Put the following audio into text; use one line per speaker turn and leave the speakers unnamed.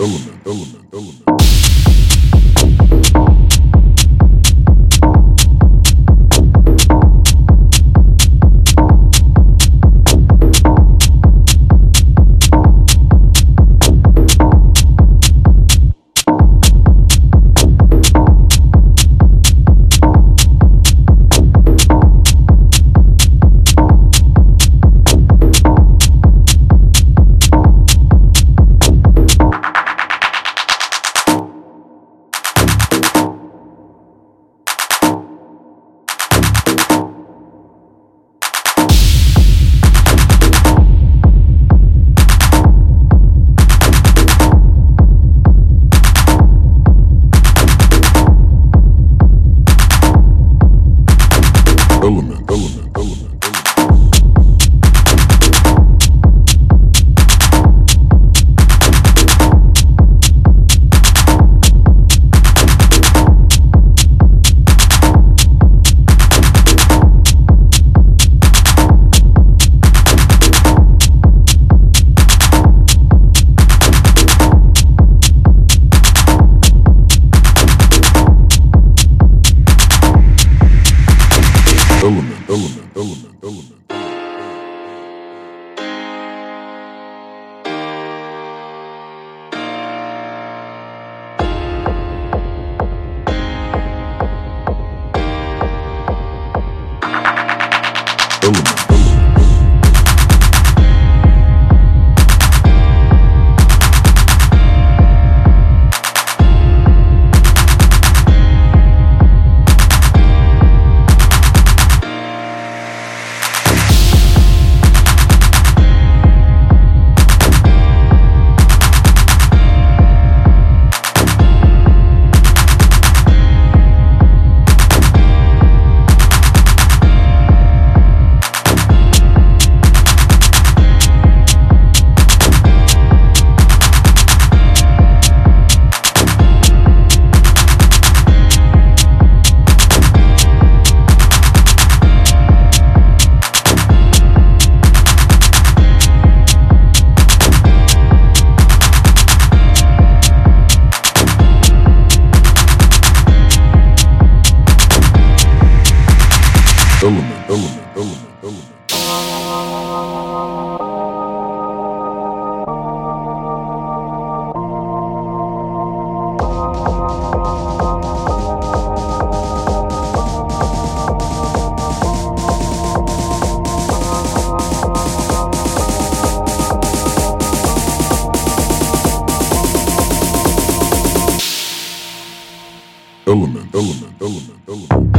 element. Element, Element, element, element, element. Element, element, element, element.